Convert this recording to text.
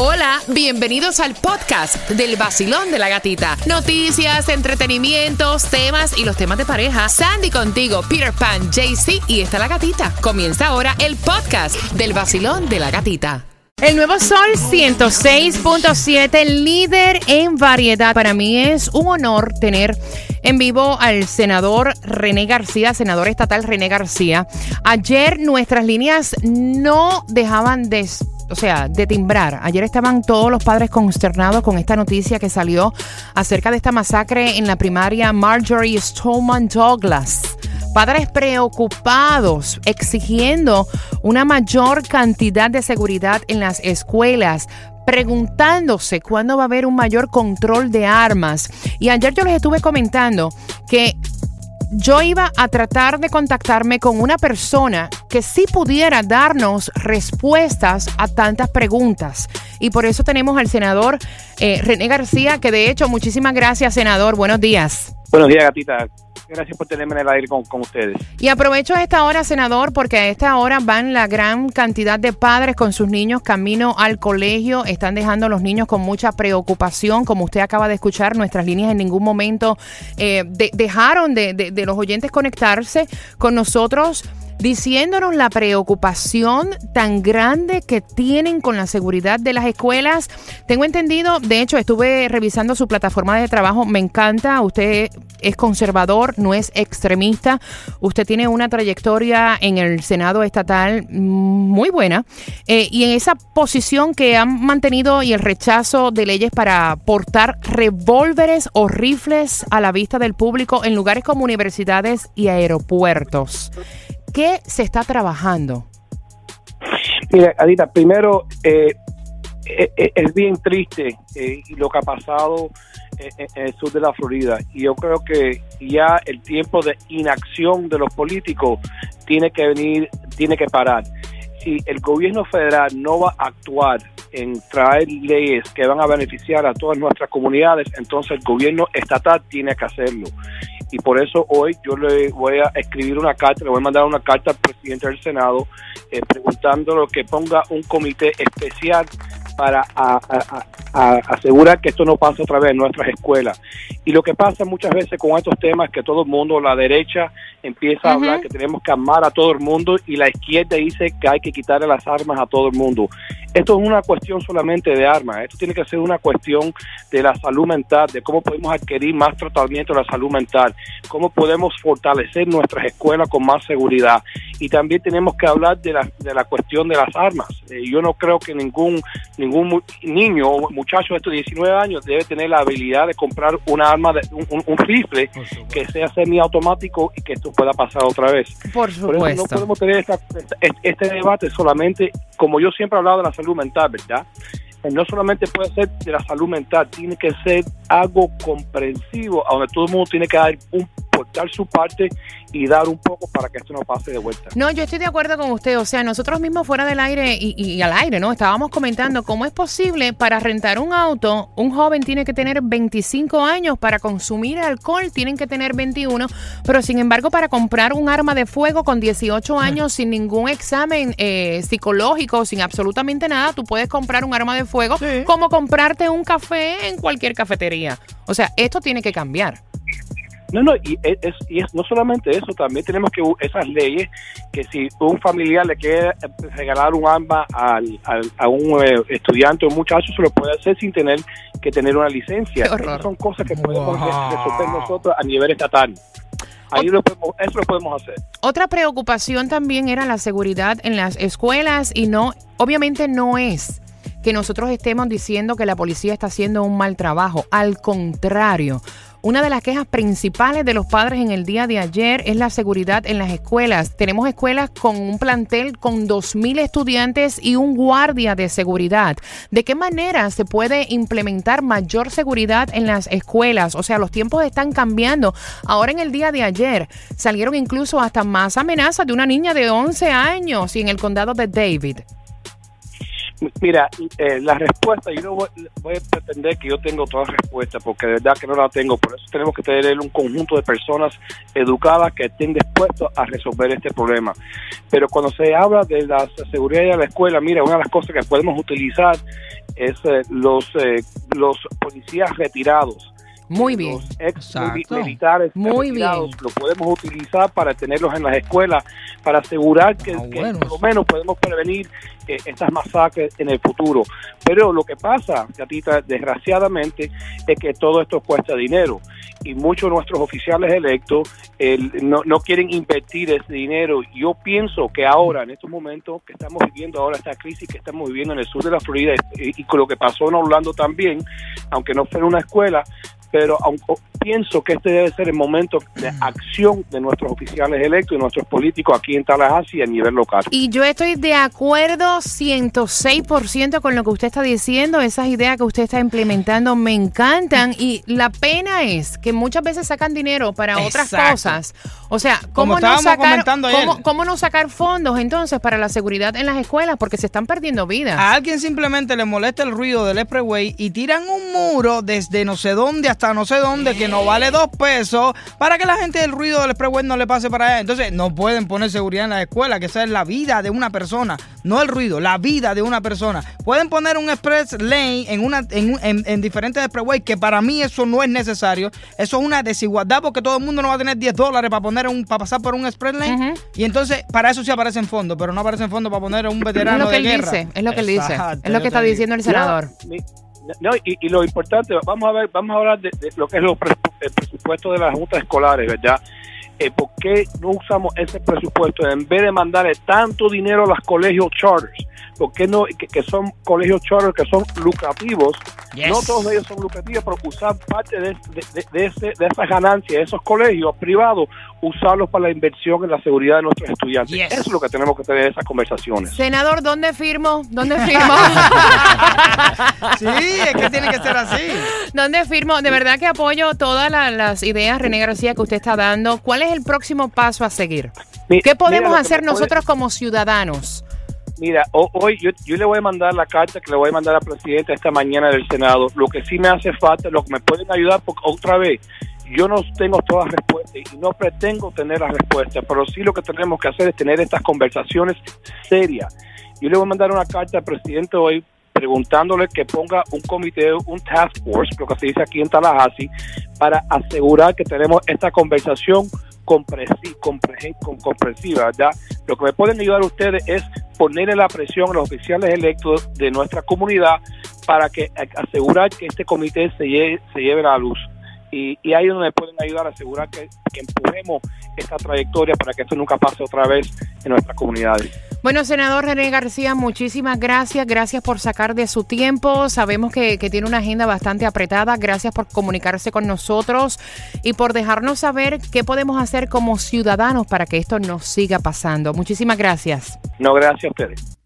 Hola, bienvenidos al podcast del vacilón de la gatita. Noticias, entretenimientos, temas y los temas de pareja. Sandy contigo, Peter Pan, JC y está la gatita. Comienza ahora el podcast del vacilón de la gatita. El nuevo Sol 106.7, líder en variedad. Para mí es un honor tener en vivo al senador René García, senador estatal René García. Ayer nuestras líneas no dejaban de o sea, de timbrar. Ayer estaban todos los padres consternados con esta noticia que salió acerca de esta masacre en la primaria Marjorie Stoneman Douglas. Padres preocupados, exigiendo una mayor cantidad de seguridad en las escuelas, preguntándose cuándo va a haber un mayor control de armas. Y ayer yo les estuve comentando que yo iba a tratar de contactarme con una persona que sí pudiera darnos respuestas a tantas preguntas. Y por eso tenemos al senador eh, René García, que de hecho, muchísimas gracias, senador. Buenos días. Buenos días, gatita. Gracias por tenerme en el aire con, ustedes. Y aprovecho esta hora, senador, porque a esta hora van la gran cantidad de padres con sus niños camino al colegio. Están dejando a los niños con mucha preocupación. Como usted acaba de escuchar, nuestras líneas en ningún momento eh, dejaron de, de los oyentes conectarse con nosotros diciéndonos la preocupación tan grande que tienen con la seguridad de las escuelas. Tengo entendido, de hecho, estuve revisando su plataforma de trabajo, me encanta, usted es conservador, no es extremista, usted tiene una trayectoria en el Senado estatal muy buena eh, y en esa posición que han mantenido y el rechazo de leyes para portar revólveres o rifles a la vista del público en lugares como universidades y aeropuertos qué se está trabajando? Mira, Adita, primero, eh, eh, eh, es bien triste lo que ha pasado en, el sur de la Florida. Y yo creo que ya el tiempo de inacción de los políticos tiene que venir, tiene que parar. Si el gobierno federal no va a actuar en traer leyes que van a beneficiar a todas nuestras comunidades, entonces el gobierno estatal tiene que hacerlo. Y por eso hoy yo le voy a escribir una carta, le voy a mandar una carta al presidente del Senado eh, preguntándole que ponga un comité especial para asegurar que esto no pase otra vez en nuestras escuelas. Y lo que pasa muchas veces con estos temas es que todo el mundo, la derecha empieza a hablar que tenemos que amar a todo el mundo y la izquierda dice que hay que quitarle las armas a todo el mundo. Esto es una cuestión solamente de armas, esto tiene que ser una cuestión de la salud mental, de cómo podemos adquirir más tratamiento de la salud mental, cómo podemos fortalecer nuestras escuelas con más seguridad. Y también tenemos que hablar de la, de la cuestión de las armas. Eh, yo no creo que ningún, ningún niño o muchacho de estos 19 años debe tener la habilidad de comprar una arma, de, un, rifle que sea semiautomático y que esto pueda pasar otra vez. Por supuesto. no podemos tener este debate solamente, como yo siempre he hablado de la salud mental, ¿verdad? Eh, no solamente puede ser de la salud mental, tiene que ser algo comprensivo, a donde todo el mundo tiene que dar un portar su parte y dar un poco para que esto no pase de vuelta. No, yo estoy de acuerdo con usted. O sea, nosotros mismos fuera del aire y, al aire, ¿no? Estábamos comentando cómo es posible para rentar un auto, un joven tiene que tener 25 años, para consumir alcohol tienen que tener 21, pero sin embargo para comprar un arma de fuego con 18 años sin ningún examen eh, psicológico, sin absolutamente nada, tú puedes comprar un arma de fuego como comprarte un café en cualquier cafetería. O sea, esto tiene que cambiar. No, no, y es, y es no solamente eso, también tenemos que esas leyes que si un familiar le quiere regalar un arma al, a un eh, estudiante o un muchacho, se lo puede hacer sin tener que tener una licencia. Esas son cosas que podemos resolver nosotros a nivel estatal. Ahí lo podemos, eso lo podemos hacer. Otra preocupación también era la seguridad en las escuelas y no, obviamente no es que nosotros estemos diciendo que la policía está haciendo un mal trabajo. Al contrario, una de las quejas principales de los padres en el día de ayer es la seguridad en las escuelas. Tenemos escuelas con un plantel con 2.000 estudiantes y un guardia de seguridad. ¿De qué manera se puede implementar mayor seguridad en las escuelas? O sea, los tiempos están cambiando. Ahora en el día de ayer salieron incluso hasta más amenazas de una niña de 11 años y en el condado de David. Mira, eh, la respuesta, yo no voy, voy, a pretender que yo tengo todas las respuestas, porque de verdad que no la tengo. Por eso tenemos que tener un conjunto de personas educadas que estén dispuestos a resolver este problema. Pero cuando se habla de la seguridad de la escuela, mira, una de las cosas que podemos utilizar es eh, los, eh, los policías retirados muy bien. Los ex militares Muy bien. lo podemos utilizar para tenerlos en las escuelas, para asegurar que, Ah, que bueno. por lo menos podemos prevenir eh, estas masacres en el futuro. Pero lo que pasa, Gatita, desgraciadamente, es que todo esto cuesta dinero. Y muchos de nuestros oficiales electos el- no, no quieren invertir ese dinero. Yo pienso que ahora, en estos momentos que estamos viviendo ahora, esta crisis que estamos viviendo en el sur de la Florida y, y con lo que pasó en Orlando también, aunque no fue en una escuela, pero aunque pienso que este debe ser el momento de acción de nuestros oficiales electos y nuestros políticos aquí en Tallahassee a nivel local. Y yo estoy de acuerdo 106% con lo que usted está diciendo. Esas ideas que usted está implementando me encantan. Y la pena es que muchas veces sacan dinero para otras cosas. O sea, Como ¿cómo no, sacar, cómo no sacar fondos entonces para la seguridad en las escuelas? Porque se están perdiendo vidas. A alguien simplemente le molesta el ruido del expressway y tiran un muro desde no sé dónde hasta no sé dónde que no vale dos pesos para que la gente del ruido del expressway no le pase para allá. Entonces no pueden poner seguridad en la escuela, que esa es la vida de una persona, no el ruido, la vida de una persona. Pueden poner un express lane en una en, un- en- en diferentes expressways que para mí eso no es necesario. Eso es una desigualdad porque todo el mundo no va a tener 10 dólares para poner un para pasar por un express lane y entonces para eso sí aparecen fondos, pero no aparecen fondos para poner a un es veterano lo que de él guerra. dice, es lo que él dice. Es lo que está diciendo el senador. No, y, y lo importante, vamos a ver, vamos a hablar de, de lo que es los el presupuesto de las juntas escolares, ¿verdad? Eh, ¿Por qué no usamos ese presupuesto en vez de mandarle tanto dinero a los colegios charters? ¿Por qué no, que, que son colegios charters que son lucrativos? Yes. No todos ellos son lucrativos, pero usar parte de, de, de, ese, de esas ganancias de esos colegios privados, usarlos para la inversión en la seguridad de nuestros estudiantes. Yes. Eso es lo que tenemos que tener esas conversaciones. Senador, ¿dónde firmo? ¿Dónde firmo? Sí, es que tiene que ser así. ¿Dónde firmo? De verdad que apoyo todas la- las ideas, René García, que usted está dando. ¿Cuál es el próximo paso a seguir? Mi- ¿Qué podemos mira, hacer puede- nosotros como ciudadanos? Mira, ho- hoy yo, yo le voy a mandar la carta que le voy a mandar al presidente esta mañana del Senado. Lo que sí me hace falta, lo que me pueden ayudar, porque otra vez, yo no tengo todas las respuestas y no pretendo tener las respuestas, pero sí lo que tenemos que hacer es tener estas conversaciones serias. Yo le voy a mandar una carta al presidente hoy preguntándole que ponga un comité, un task force, lo que se dice aquí en Tallahassee, para asegurar que tenemos esta conversación comprensiva, ¿verdad? Lo que me pueden ayudar ustedes es ponerle la presión a los oficiales electos de nuestra comunidad para que asegurar que este comité se lleve a la luz. Y, y ahí es donde pueden ayudar a asegurar que, que empujemos esta trayectoria para que esto nunca pase otra vez en nuestras comunidades. Bueno, senador René García, muchísimas gracias. Gracias por sacar de su tiempo. Sabemos que, que tiene una agenda bastante apretada. Gracias por comunicarse con nosotros y por dejarnos saber qué podemos hacer como ciudadanos para que esto no siga pasando. Muchísimas gracias. No, gracias a ustedes.